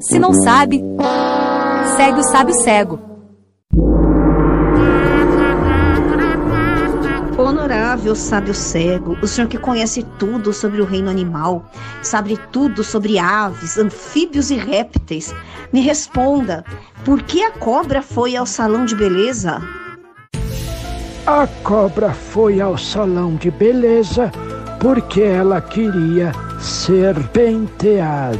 Se não sabe, segue o sábio cego. Honorável sábio cego, o senhor que conhece tudo sobre o reino animal, sabe tudo sobre aves, anfíbios e répteis, me responda: por que a cobra foi ao salão de beleza? A cobra foi ao salão de beleza porque ela queria ser penteada.